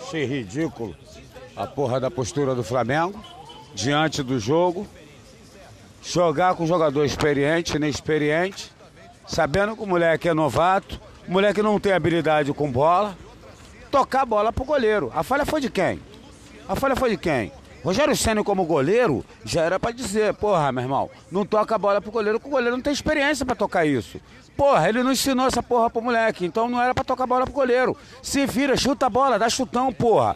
Achei ridículo a porra da postura do Flamengo diante do jogo. Jogar com jogador experiente, inexperiente, sabendo que o moleque é novato, o moleque não tem habilidade com bola. Tocar a bola pro goleiro. A falha foi de quem? A falha foi de quem? Rogério Senna como goleiro já era para dizer, porra, meu irmão, não toca a bola pro goleiro, porque o goleiro não tem experiência para tocar isso. Porra, ele não ensinou essa porra pro moleque, então não era para tocar a bola pro goleiro. Se vira, chuta a bola, dá chutão, porra.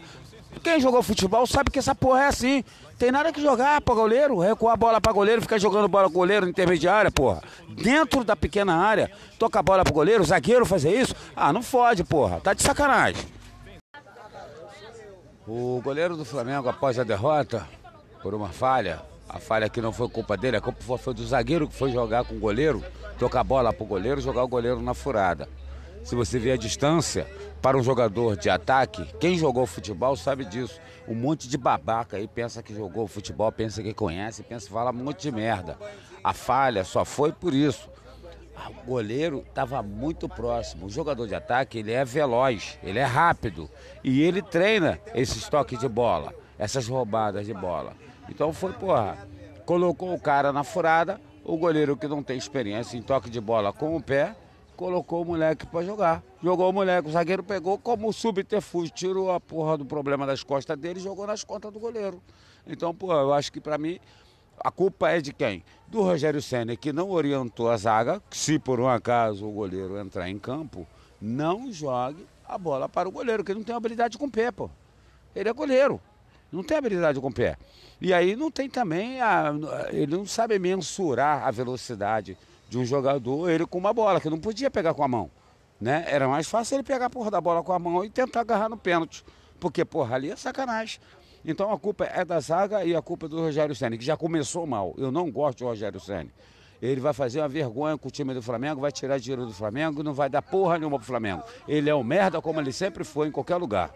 Quem jogou futebol sabe que essa porra é assim. Tem nada que jogar pra goleiro, recuar a bola pra goleiro, ficar jogando bola com goleiro intermediária, porra. Dentro da pequena área, toca a bola pro goleiro, zagueiro fazer isso? Ah, não fode, porra. Tá de sacanagem. O goleiro do Flamengo, após a derrota, por uma falha, a falha que não foi culpa dele, a culpa foi do zagueiro que foi jogar com o goleiro, tocar a bola pro goleiro, jogar o goleiro na furada. Se você vê a distância para um jogador de ataque, quem jogou futebol sabe disso. Um monte de babaca aí pensa que jogou futebol, pensa que conhece, pensa que fala um monte de merda. A falha só foi por isso. O goleiro estava muito próximo. O jogador de ataque, ele é veloz, ele é rápido. E ele treina esses toques de bola, essas roubadas de bola. Então foi, porra, colocou o cara na furada, o goleiro que não tem experiência em toque de bola com o pé, colocou o moleque para jogar. Jogou o moleque, o zagueiro pegou como subterfúgio, tirou a porra do problema das costas dele e jogou nas costas do goleiro. Então, porra, eu acho que para mim a culpa é de quem? Do Rogério Senna, que não orientou a zaga, se por um acaso o goleiro entrar em campo, não jogue a bola para o goleiro, que não tem habilidade com o pé, pô. Ele é goleiro, não tem habilidade com o pé. E aí não tem também, a, ele não sabe mensurar a velocidade de um jogador, ele com uma bola, que não podia pegar com a mão. Né? Era mais fácil ele pegar a porra da bola com a mão e tentar agarrar no pênalti. Porque, porra, ali é sacanagem. Então a culpa é da zaga e a culpa é do Rogério Senna, que já começou mal. Eu não gosto do Rogério Senna. Ele vai fazer uma vergonha com o time do Flamengo, vai tirar dinheiro do Flamengo, não vai dar porra nenhuma pro Flamengo. Ele é um merda como ele sempre foi em qualquer lugar.